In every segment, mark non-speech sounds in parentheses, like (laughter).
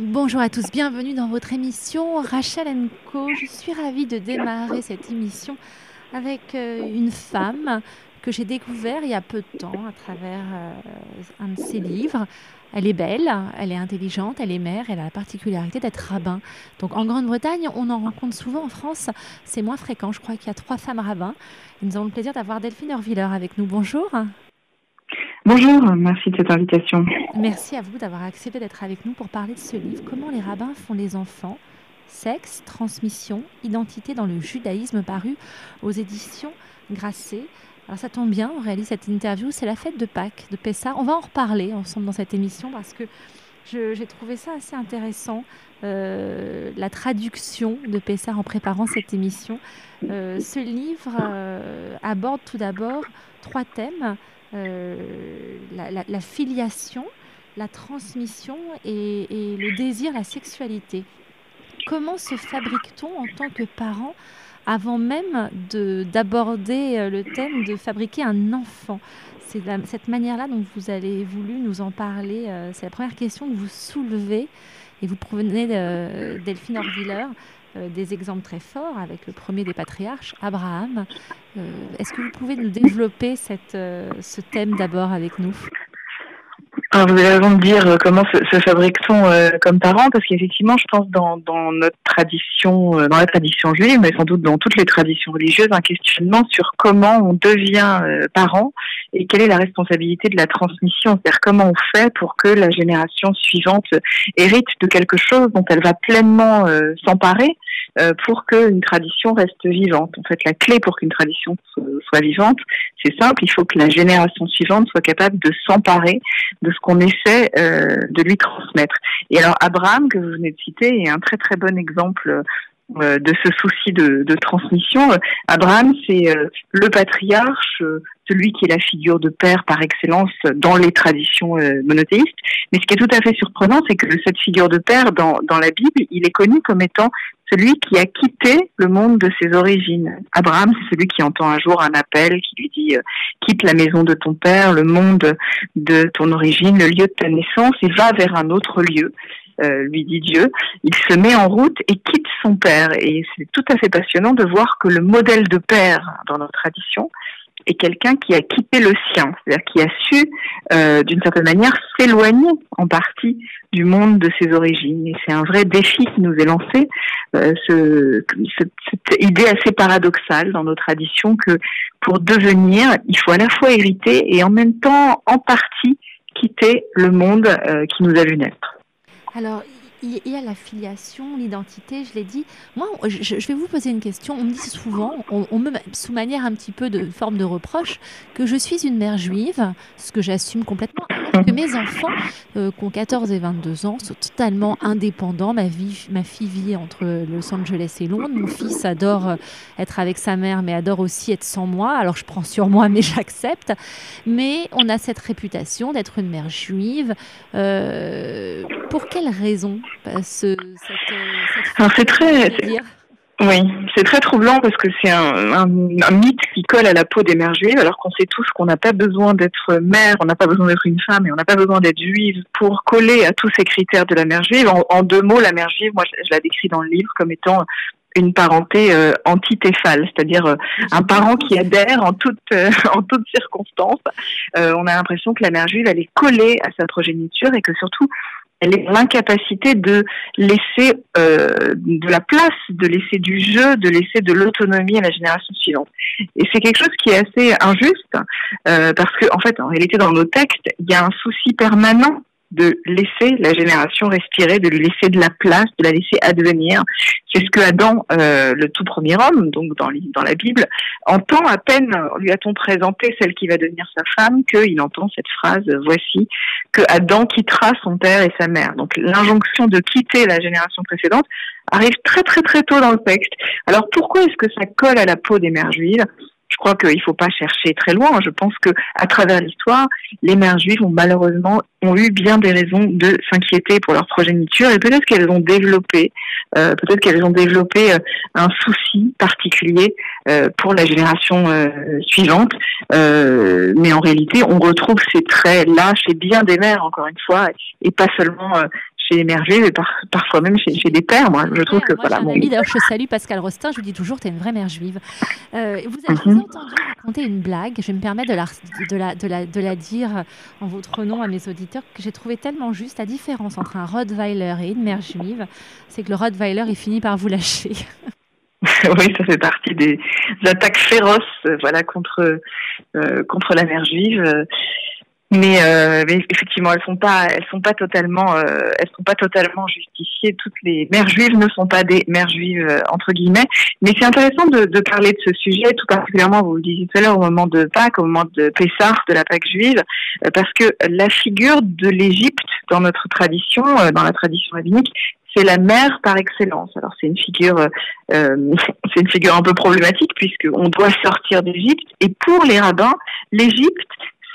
Bonjour à tous, bienvenue dans votre émission Rachel Co. Je suis ravie de démarrer cette émission avec euh, une femme que j'ai découvert il y a peu de temps à travers euh, un de ses livres. Elle est belle, elle est intelligente, elle est mère, elle a la particularité d'être rabbin. Donc en Grande-Bretagne, on en rencontre souvent. En France, c'est moins fréquent. Je crois qu'il y a trois femmes rabbins. Nous avons le plaisir d'avoir Delphine Orviller avec nous. Bonjour. Bonjour, merci de cette invitation. Merci à vous d'avoir accepté d'être avec nous pour parler de ce livre, Comment les rabbins font les enfants, sexe, transmission, identité dans le judaïsme paru aux éditions Grasset. Alors ça tombe bien, on réalise cette interview, c'est la fête de Pâques, de Pessah. On va en reparler ensemble dans cette émission parce que j'ai trouvé ça assez intéressant, euh, la traduction de Pessah en préparant cette émission. Euh, ce livre euh, aborde tout d'abord trois thèmes. Euh, la, filiation, la transmission et, le désir, la sexualité. Comment se fabrique-t-on en tant que parent avant même d'aborder euh, le thème de fabriquer un enfant? C'est cette manière-là dont vous avez voulu nous en parler. Euh, c'est la première question que vous soulevez et vous provenez de Delphine Orviller. Euh, des exemples très forts avec le premier des patriarches, Abraham. Euh, est-ce que vous pouvez nous développer euh, ce thème d'abord avec nous? Alors, vous avez raison de dire comment se, fabrique-t-on comme parent, parce qu'effectivement, je pense dans, notre tradition, dans la tradition juive, mais sans doute dans toutes les traditions religieuses, un questionnement sur comment on devient parent et quelle est la responsabilité de la transmission, c'est-à-dire comment on fait pour que la génération suivante hérite de quelque chose dont elle va pleinement s'emparer euh, pour qu'une tradition reste vivante. En fait, la clé pour qu'une tradition soit vivante, c'est simple, il faut que la génération suivante soit capable de s'emparer de qu'on essaie euh, de lui transmettre. Et alors, Abraham, que vous venez de citer, est un très très bon exemple euh, de ce souci de, de transmission. Abraham, c'est le patriarche, celui qui est la figure de père par excellence dans les traditions monothéistes. Mais ce qui est tout à fait surprenant, c'est que cette figure de père dans, la Bible, il est connu comme étant celui qui a quitté le monde de ses origines. Abraham, c'est celui qui entend un jour un appel qui lui dit euh, quitte la maison de ton père, le monde de ton origine, le lieu de ta naissance et va vers un autre lieu. Euh, lui dit Dieu, il se met en route et quitte son père. Et c'est tout à fait passionnant de voir que le modèle de père dans notre tradition, est quelqu'un qui a quitté le sien, c'est-à-dire qui a su, euh, d'une certaine manière, s'éloigner en partie du monde de ses origines. Et c'est un vrai défi qui nous est lancé, euh, ce, cette idée assez paradoxale dans nos traditions que pour devenir, il faut à la fois hériter et en même temps, en partie, quitter le monde euh, qui nous a vu naître. Il y a la filiation, l'identité, je l'ai dit. Moi, je, vais vous poser une question. On me dit souvent, on, me, sous manière un petit peu de forme de reproche, que je suis une mère juive, ce que j'assume complètement, que mes enfants, euh, qui ont 14 et 22 ans, sont totalement indépendants. Ma, ma fille vit entre Los Angeles et Londres. Mon fils adore euh, être avec sa mère, mais adore aussi être sans moi. Alors, je prends sur moi, mais (laughs) j'accepte. Mais on a cette réputation d'être une mère juive. Euh, pour quelle raison ce, c'est très. Oui, c'est très troublant parce que c'est un, mythe qui colle à la peau des mères juives, alors qu'on sait tous qu'on n'a pas besoin d'être mère, on n'a pas besoin d'être une femme et on n'a pas besoin d'être juive pour coller à tous ces critères de la mère juive. En, deux mots, la mère juive, moi je, la décris dans le livre comme étant une parenté euh, antitéphale, c'est-à-dire euh, un parent qui adhère en toutes euh, (laughs) en toutes circonstances. on a l'impression que la mère juive elle est collée à sa progéniture et que surtout l'incapacité de laisser euh, de la place, de laisser du jeu, de laisser de l'autonomie à la génération suivante. Et c'est quelque chose qui est assez injuste euh, parce que en fait, en réalité, dans nos textes, il y a un souci permanent de laisser la génération respirer, de lui laisser de la place, de la laisser advenir. C'est ce que Adam, euh, le tout premier homme, donc dans, dans la Bible, entend à peine, lui a-t-on présenté celle qui va devenir sa femme, qu'il entend cette phrase, voici, que Adam quittera son père et sa mère. Donc l'injonction de quitter la génération précédente arrive très très très tôt dans le texte. Alors pourquoi est-ce que ça colle à la peau des mères juives? Je crois qu'il ne faut pas chercher très loin. Je pense que à travers l'histoire, les mères juives ont malheureusement ont eu bien des raisons de s'inquiéter pour leur progéniture et peut-être qu'elles ont développé, euh, peut-être qu'elles ont développé euh, un souci particulier euh, pour la génération suivante. mais en réalité, on retrouve ces traits là chez bien des mères, encore une fois, et pas seulement chez les mères juives et parfois même chez, des pères. Moi, je trouve que moi, voilà. Mon... D'ailleurs, je salue Pascal Rostin. Je lui dis toujours, tu es une vraie mère juive. Euh, vous avez mhm. entendu raconter une blague. Je me permets de la, de, la, de, la, de la dire en votre nom à mes auditeurs que j'ai trouvé tellement juste. La différence entre un Rottweiler et une mère juive, c'est que le Rottweiler, il finit par vous lâcher. (laughs) oui, ça fait partie des attaques féroces, euh, voilà, contre euh, contre la mère juive. Mais, euh, mais, effectivement, elles sont pas, elles sont pas totalement, euh, elles sont pas totalement justifiées. Toutes les mères juives ne sont pas des mères juives euh, entre guillemets. Mais c'est intéressant de, de, parler de ce sujet, tout particulièrement, vous le disiez tout à l'heure, au moment de Pâques, au moment de Pessah, de la Pâque juive, euh, parce que la figure de l'Égypte dans notre tradition, euh, dans la tradition rabbinique, c'est la mère par excellence. Alors c'est une figure, euh, (laughs) c'est une figure un peu problématique puisque on doit sortir d'Égypte. Et pour les rabbins, l'Égypte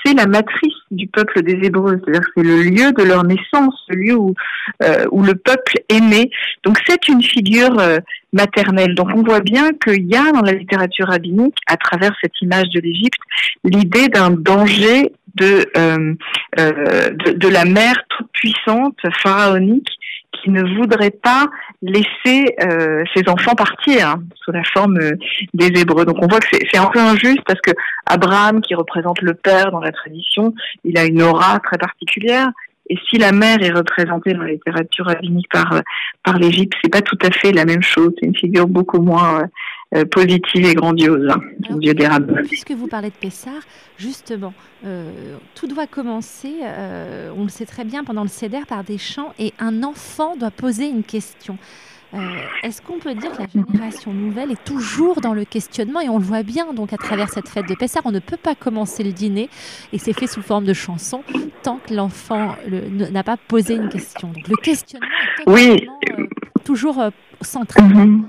c'est la matrice du peuple des Hébreux, c'est-à-dire c'est le lieu de leur naissance, le lieu où, euh, le peuple est né. Donc c'est une figure euh, maternelle. Donc on voit bien qu'il y a dans la littérature rabbinique, à travers cette image de l'Égypte, l'idée d'un danger de, euh, de la mère toute puissante, pharaonique, qui ne voudrait pas laisser euh, ses enfants partir hein, sous la forme euh, des Hébreux. Donc on voit que c'est un peu injuste parce que Abraham, qui représente le père dans la tradition, il a une aura très particulière. Et si la mère est représentée dans la littérature rabbinique par euh, par l'Égypte, c'est pas tout à fait la même chose. C'est une figure beaucoup moins euh, positive et grandiose, hein, Dieu des rabbins. Puisque vous parlez de Pessar, justement, euh, tout doit commencer, euh, on le sait très bien, pendant le CEDER par des chants et un enfant doit poser une question. Est-ce qu'on peut dire que la génération nouvelle est toujours dans le questionnement et on le voit bien donc à travers cette fête de Pessar, on ne peut pas commencer le dîner et c'est fait sous forme de chanson tant que l'enfant n'a pas posé une question. Donc le questionnement est oui. toujours central. Mhm.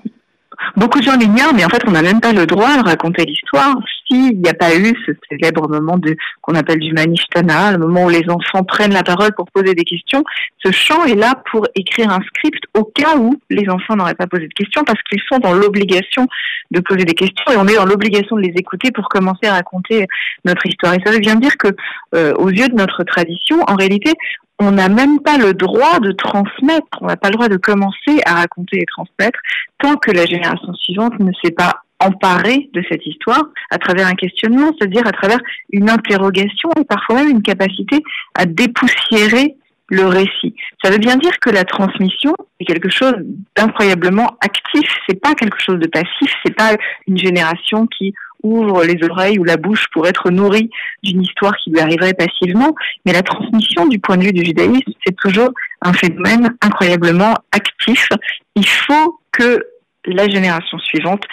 Beaucoup de gens l'ignorent, mais en fait, on n'a même pas le droit de raconter l'histoire s'il n'y a pas eu ce célèbre moment de qu'on appelle du manishtana, le moment où les enfants prennent la parole pour poser des questions. Ce chant est là pour écrire un script au cas où les enfants n'auraient pas posé de questions, parce qu'ils sont dans l'obligation de poser des questions et on est dans l'obligation de les écouter pour commencer à raconter notre histoire. Et ça veut bien dire que, euh, aux yeux de notre tradition, en réalité, on n'a même pas le droit de transmettre, on n'a pas le droit de commencer à raconter et transmettre tant que la génération suivante ne s'est pas emparée de cette histoire à travers un questionnement, c'est-à-dire à travers une interrogation et parfois même une capacité à dépoussiérer le récit. Ça veut bien dire que la transmission est quelque chose d'incroyablement actif. C'est pas quelque chose de passif. C'est pas une génération qui ouvre les oreilles ou la bouche pour être nourrie d'une histoire qui lui arriverait passivement. Mais la transmission du point de vue du judaïsme, c'est toujours un phénomène incroyablement actif. Il faut que la génération suivante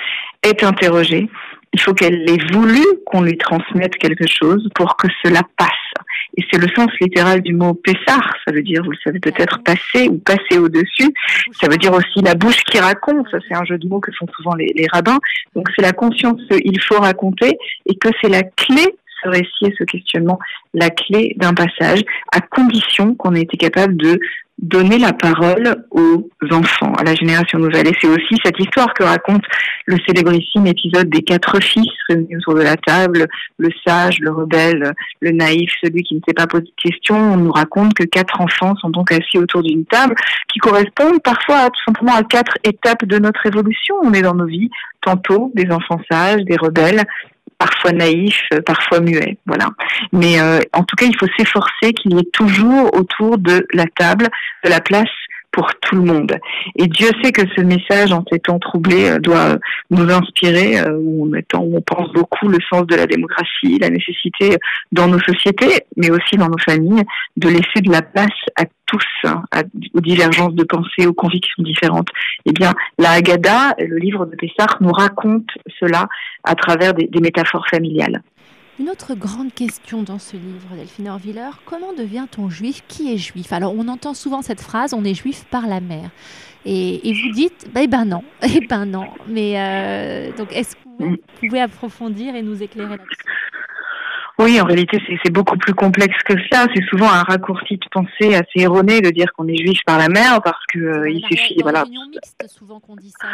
ait interrogé. Il faut qu'elle ait voulu qu'on lui transmette quelque chose pour que cela passe. Et c'est le sens littéral du mot Pessar. Ça veut dire, vous le savez peut-être, passer ou passer au-dessus. Ça veut dire aussi la bouche qui raconte. Ça, c'est un jeu de mots que font souvent les, les rabbins. Donc, c'est la conscience qu'il faut raconter et que c'est la clé ce récit et ce questionnement la clé d'un passage, à condition qu'on ait été capable de donner la parole aux enfants, à la génération nouvelle. Et c'est aussi cette histoire que raconte le célébrissime épisode des quatre fils réunis autour de la table, le sage, le rebelle, le naïf, celui qui ne s'est pas posé de questions. On nous raconte que quatre enfants sont donc assis autour d'une table qui correspondent parfois tout simplement à quatre étapes de notre évolution. On est dans nos vies, tantôt des enfants sages, des rebelles, parfois naïf, euh, parfois muet, voilà. Mais euh, en tout cas, il faut s'efforcer qu'il y ait toujours autour de la table de la place pour tout le monde. Et Dieu sait que ce message, en ces temps troublés, euh, doit nous inspirer, on, où on pense beaucoup le sens de la démocratie, la nécessité dans nos sociétés, mais aussi dans nos familles, de laisser de la place à tous, hein, aux divergences de pensée, aux convictions différentes. Eh bien, la Haggadah, le livre de Pessah, nous raconte cela à travers des, métaphores familiales. Une autre grande question dans ce livre, Delphine Orviller, comment devient-on juif? Qui est juif? Alors, on entend souvent cette phrase, on est juif par la mère. Et, vous dites, bah, eh ben non, (laughs) eh ben non. Mais euh, donc, est-ce que vous pouvez approfondir et nous éclairer là-dessus? Oui, en réalité, c'est beaucoup plus complexe que ça. C'est souvent un raccourci de pensée assez erroné de dire qu'on est juif par la mère parce que euh, il suffit, voilà. Mixte, souvent qu'on dit ça,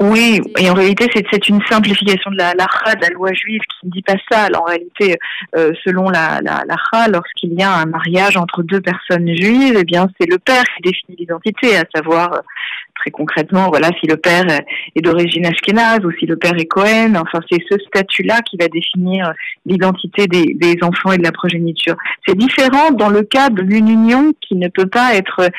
oui, et en réalité, c'est une simplification de la, de la loi juive, qui ne dit pas ça. en réalité, euh, selon la, la, la lorsqu'il y a un mariage entre deux personnes juives, eh bien, c'est le père qui définit l'identité, à savoir très concrètement, voilà, si le père est d'origine ashkénaze ou si le père est Cohen, enfin, c'est ce statut-là qui va définir l'identité des, des, enfants et de la progéniture. C'est différent dans le cas d'une union qui ne peut pas être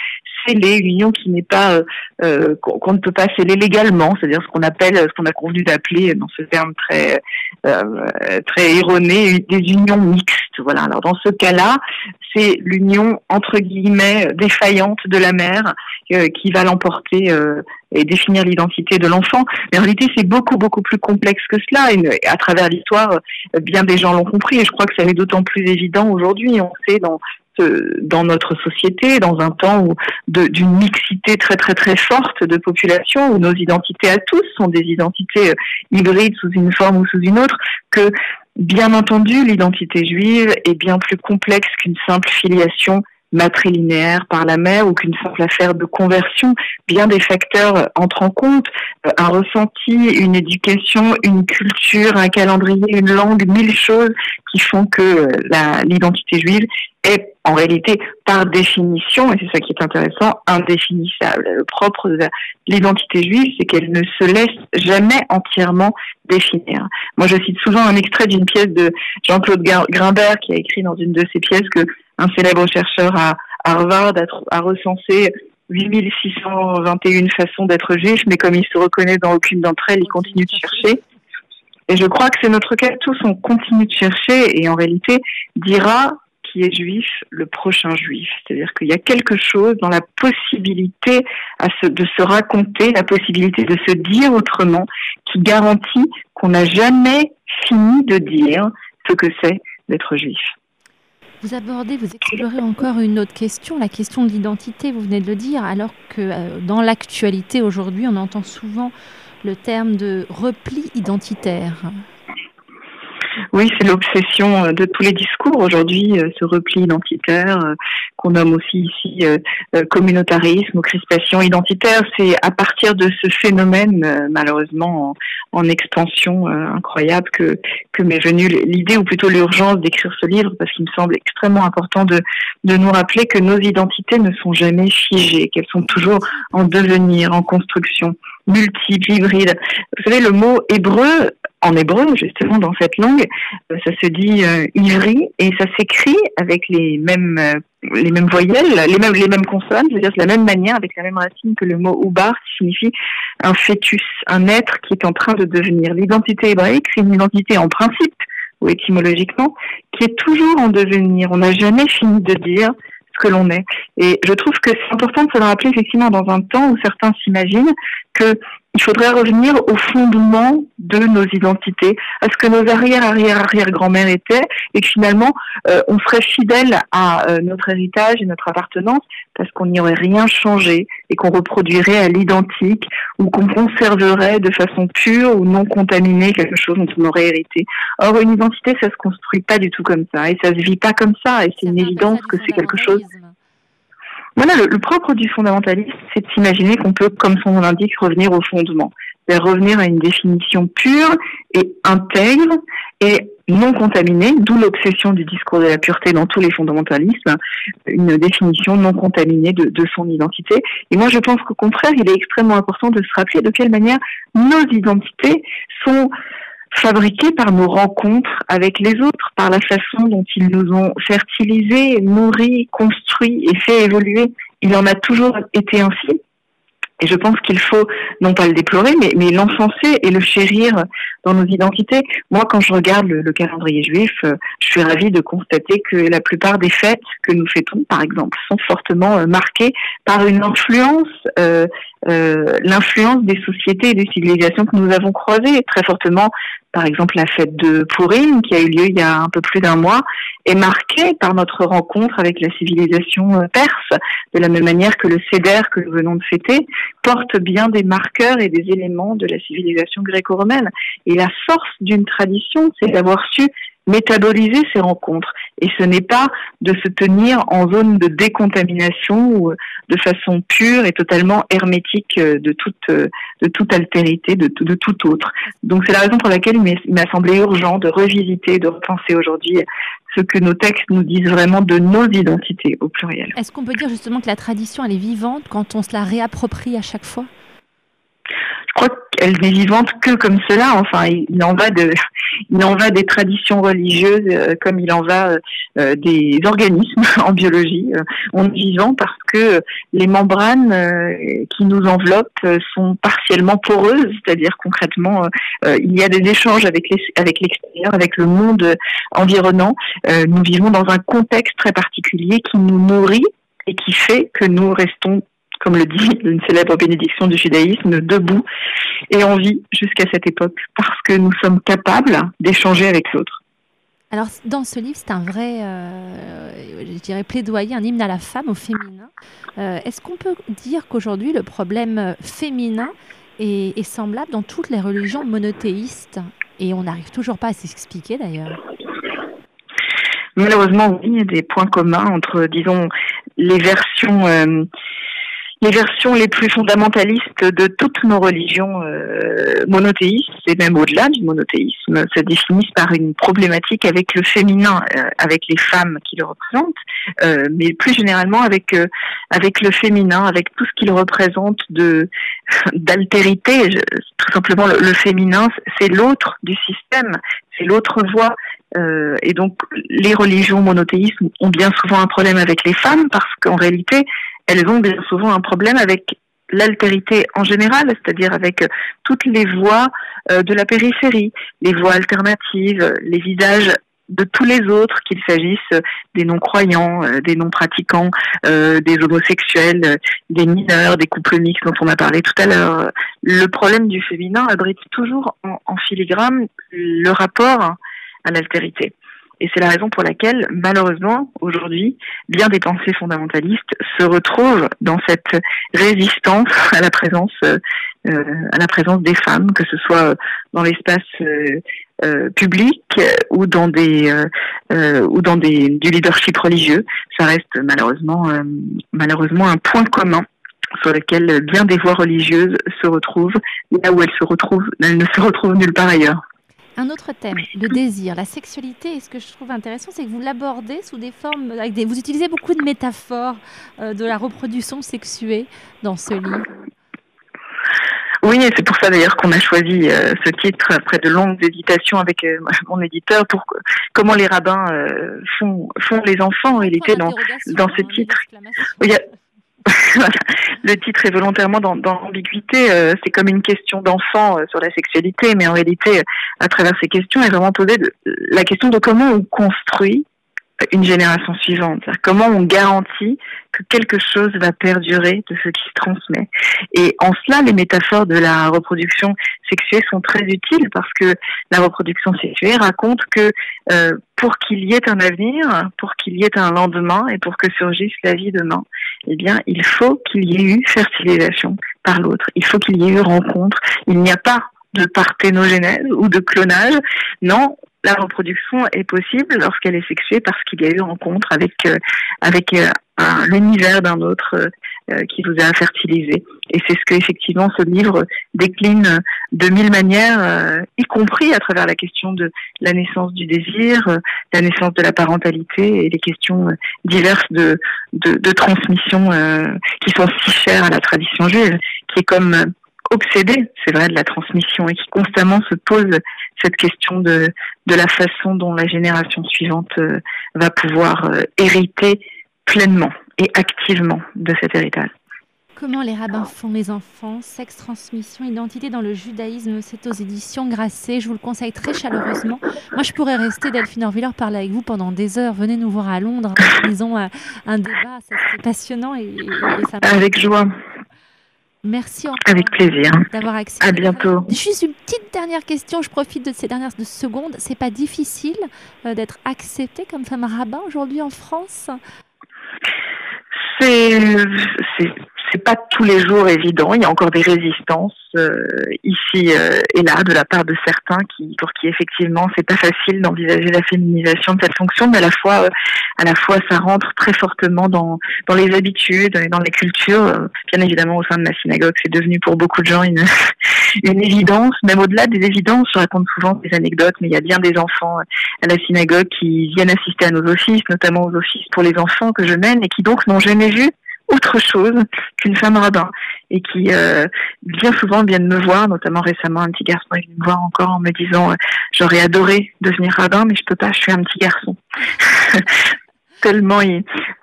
scellée, une union qui n'est pas, euh, euh qu'on ne peut pas sceller légalement, c'est-à-dire ce qu'on appelle, ce qu'on a convenu d'appeler dans ce terme très, euh, très erroné, des unions mixtes. Voilà. Alors dans ce cas-là, c'est l'union entre guillemets défaillante de la mère euh, qui va l'emporter euh, et définir l'identité de l'enfant. Mais en réalité, c'est beaucoup beaucoup plus complexe que cela. À travers l'histoire, bien des gens l'ont compris. Et je crois que ça est d'autant plus évident aujourd'hui. On sait dans dans notre société, dans un temps d'une mixité très très très forte de population, où nos identités à tous sont des identités euh, hybrides sous une forme ou sous une autre, que bien entendu l'identité juive est bien plus complexe qu'une simple filiation matrilinéaire par la mère ou qu'une simple affaire de conversion. Bien des facteurs entrent en compte, euh, un ressenti, une éducation, une culture, un calendrier, une langue, mille choses qui font que euh, l'identité juive est en réalité par définition, et c'est ça qui est intéressant, indéfinissable. Le propre de l'identité juive, c'est qu'elle ne se laisse jamais entièrement définir. Moi, je cite souvent un extrait d'une pièce de Jean-Claude Grimbert qui a écrit dans une de ses pièces que un célèbre chercheur à Harvard a, recensé 8621 façons d'être juif, mais comme il se reconnaît dans aucune d'entre elles, il continue de chercher. Et je crois que c'est notre cas tous, on continue de chercher et en réalité dira qui est juif le prochain juif. C'est-à-dire qu'il y a quelque chose dans la possibilité à de se raconter, la possibilité de se dire autrement, qui garantit qu'on n'a jamais fini de dire ce que c'est d'être juif. Vous abordez, vous explorez encore une autre question, la question de l'identité, vous venez de le dire, alors que euh, dans l'actualité aujourd'hui, on entend souvent le terme de repli identitaire. Oui, c'est l'obsession euh, de tous les discours aujourd'hui, euh, ce repli identitaire euh, qu'on nomme aussi ici communautarisme ou crispation identitaire. C'est à partir de ce phénomène, malheureusement en, expansion incroyable, que, que m'est venue l'idée ou plutôt l'urgence d'écrire ce livre, parce qu'il me semble extrêmement important de, de nous rappeler que nos identités ne sont jamais figées, qu'elles sont toujours en devenir, en construction multiples, hybrides. Vous savez, le mot hébreu en hébreu, justement, dans cette langue, euh, ça se dit euh, ivri et ça s'écrit avec les mêmes euh, les mêmes voyelles, les mêmes les mêmes consonnes, c'est-à-dire de la même manière, avec la même racine que le mot oubar, qui signifie un fœtus, un être qui est en train de devenir. L'identité hébraïque, c'est une identité en principe ou étymologiquement qui est toujours en devenir. On n'a jamais fini de dire ce que l'on est. Et je trouve que c'est important de se le rappeler effectivement dans un temps où certains s'imaginent que il faudrait revenir au fondement de nos identités, à ce que nos arrière-arrière-arrière-grand-mères étaient, et que finalement, euh, on serait fidèle à euh, notre héritage et notre appartenance, parce qu'on n'y aurait rien changé, et qu'on reproduirait à l'identique, ou qu'on conserverait de façon pure ou non contaminée quelque chose dont on aurait hérité. Or, une identité, ça se construit pas du tout comme ça, et ça se vit pas comme ça, et c'est une évidence que c'est quelque chose voilà, le, propre du fondamentalisme, c'est de s'imaginer qu'on peut, comme son nom l'indique, revenir au fondement, cest revenir à une définition pure et intègre et non contaminée, d'où l'obsession du discours de la pureté dans tous les fondamentalismes, une définition non contaminée de, de son identité. Et moi, je pense qu'au contraire, il est extrêmement important de se rappeler de quelle manière nos identités sont fabriqués par nos rencontres avec les autres, par la façon dont ils nous ont fertilisés, nourris, construits et fait évoluer. Il en a toujours été ainsi. Et je pense qu'il faut non pas le déplorer, mais, mais et le chérir dans nos identités. Moi, quand je regarde le, calendrier juif, euh, je suis ravie de constater que la plupart des fêtes que nous fêtons, par exemple, sont fortement euh, marquées par une influence, euh, l'influence des sociétés et des civilisations que nous avons croisées très fortement par exemple la fête de Purim qui a eu lieu il y a un peu plus d'un mois, est marquée par notre rencontre avec la civilisation euh, perse, de la même manière que le Seder que nous venons de fêter porte bien des marqueurs et des éléments de la civilisation gréco-romaine. Et la force d'une tradition, c'est d'avoir su métaboliser ces rencontres. Et ce n'est pas de se tenir en zone de décontamination ou de façon pure et totalement hermétique de toute, de toute altérité, de, de tout autre. Donc c'est la raison pour laquelle il m'a semblé urgent de revisiter, de repenser aujourd'hui ce que nos textes nous disent vraiment de nos identités au pluriel. Est-ce qu'on peut dire justement que la tradition, elle est vivante quand on se la réapproprie à chaque fois? Je crois qu'elle n'est vivante que comme cela. Enfin, il en va de, (laughs) il en va des traditions religieuses euh, comme il en va euh, des organismes (laughs) en biologie. Euh, on est vivant parce que les membranes qui nous enveloppent sont partiellement poreuses, c'est-à-dire concrètement, il y a des échanges avec l'extérieur, avec le monde environnant. nous vivons dans un contexte très particulier qui nous nourrit et qui fait que nous restons comme le dit une célèbre bénédiction du judaïsme, debout et en vie jusqu'à cette époque, parce que nous sommes capables d'échanger avec l'autre. Alors, dans ce livre, c'est un vrai, euh, je dirais, plaidoyer, un hymne à la femme, au féminin. Euh, est-ce qu'on peut dire qu'aujourd'hui, le problème féminin est, est, semblable dans toutes les religions monothéistes? Et on n'arrive toujours pas à s'expliquer, d'ailleurs. Malheureusement, oui, il y a des points communs entre, disons, les versions euh, les versions les plus fondamentalistes de toutes nos religions euh, monothéistes, et même au-delà du monothéisme, se définissent par une problématique avec le féminin, euh, avec les femmes qui le représentent, euh, mais plus généralement avec avec le féminin, avec tout ce qu'il représente de (laughs) d'altérité. Tout simplement, le, le féminin, c'est l'autre du système, c'est l'autre voie. et donc, les religions monothéistes ont bien souvent un problème avec les femmes parce qu'en réalité, elles ont bien souvent un problème avec l'altérité en général, c'est-à-dire avec toutes les voies euh, de la périphérie, les voies alternatives, les visages de tous les autres, qu'il s'agisse des non-croyants, euh, des non-pratiquants, euh, des homosexuels, des mineurs, des couples mixtes dont on a parlé tout à l'heure. Le problème du féminin abrite toujours en filigrane le rapport à l'altérité. Et c'est la raison pour laquelle, malheureusement, aujourd'hui, bien des pensées fondamentalistes se retrouvent dans cette résistance à la présence, euh, à la présence des femmes, que ce soit dans l'espace euh, public ou dans des ou dans des du leadership religieux. Ça reste malheureusement malheureusement un point commun sur lequel bien des voix religieuses se retrouvent là où elles se retrouvent, elles ne se retrouvent nulle part ailleurs. Un autre thème, le désir, la sexualité. Et ce que je trouve intéressant, c'est que vous l'abordez sous des formes. Avec des, vous utilisez beaucoup de métaphores euh, de la reproduction sexuée dans ce livre. Oui, et c'est pour ça d'ailleurs qu'on a choisi euh, ce titre après de longues hésitations avec euh, mon éditeur pour comment les rabbins font font les enfants en réalité dans dans ce titre. Il y a, le titre est volontairement dans, dans l'ambiguïté. Euh, c'est comme une question d'enfant euh, sur la sexualité, mais en réalité, à travers ces questions, est vraiment posée la question de comment on construit une génération suivante. Comment on garantit que quelque chose va perdurer de ce qui se transmet. Et en cela, les métaphores de la reproduction sexuée sont très utiles parce que la reproduction sexuée raconte que euh, pour qu'il y ait un avenir, pour qu'il y ait un lendemain et pour que surgisse la vie demain, eh bien, il faut qu'il y ait eu fertilisation par l'autre. Il faut qu'il y ait eu rencontre. Il n'y a pas de parthénogénèse ou de clonage. Non, la reproduction est possible lorsqu'elle est sexuée parce qu'il y a eu rencontre avec euh, avec euh, l'univers d'un autre euh, qui vous a fertilisé. Et c'est ce que effectivement ce livre décline de mille manières, y compris à travers la question de la naissance du désir, la naissance de la parentalité et les questions diverses de de, de transmission qui sont si chères à la tradition juive, qui est comme obsédé, c'est vrai, de la transmission et qui constamment se pose cette question de, de la façon dont la génération suivante euh, va pouvoir euh, hériter pleinement et activement de cet héritage. Comment les rabbins font les enfants Sexe, transmission, identité dans le judaïsme, c'est aux éditions Grasset. Je vous le conseille très chaleureusement. Moi, je pourrais rester, Delphine Orviller, parler avec vous pendant des heures. Venez nous voir à Londres. Ils ont un, débat, c'est passionnant. Et, avec joie. Merci encore Avec plaisir. d'avoir accepté. À bientôt. Juste une petite dernière question, je profite de ces dernières secondes. C'est pas difficile euh, d'être acceptée comme femme rabbin aujourd'hui en France? C'est c'est pas tous les jours évident. Il y a encore des résistances euh, ici euh, et là de la part de certains qui, pour qui effectivement c'est pas facile d'envisager la féminisation de cette fonction, mais à la fois, euh, à la fois ça rentre très fortement dans dans les habitudes et dans les cultures. Bien évidemment, au sein de ma synagogue, c'est devenu pour beaucoup de gens une (laughs) une évidence. Même au-delà des évidences, je raconte souvent des anecdotes, mais il y a bien des enfants à la synagogue qui viennent assister à nos offices, notamment aux offices pour les enfants que je mène, et qui donc n'ont jamais vu autre chose qu'une femme rabbin et qui euh, bien souvent viennent me voir, notamment récemment un petit garçon est venu me voir encore en me disant euh, j'aurais adoré devenir rabbin mais je peux pas, je suis un petit garçon. (laughs) Tellement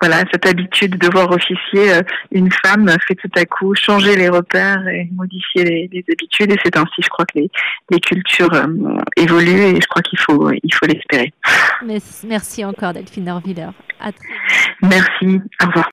voilà cette habitude de voir officier euh, une femme fait tout à coup changer les repères et modifier les, habitudes et c'est ainsi je crois que les, les cultures évoluent et je crois qu'il faut il faut l'espérer. Merci encore Delphine Orviller. Merci, au revoir.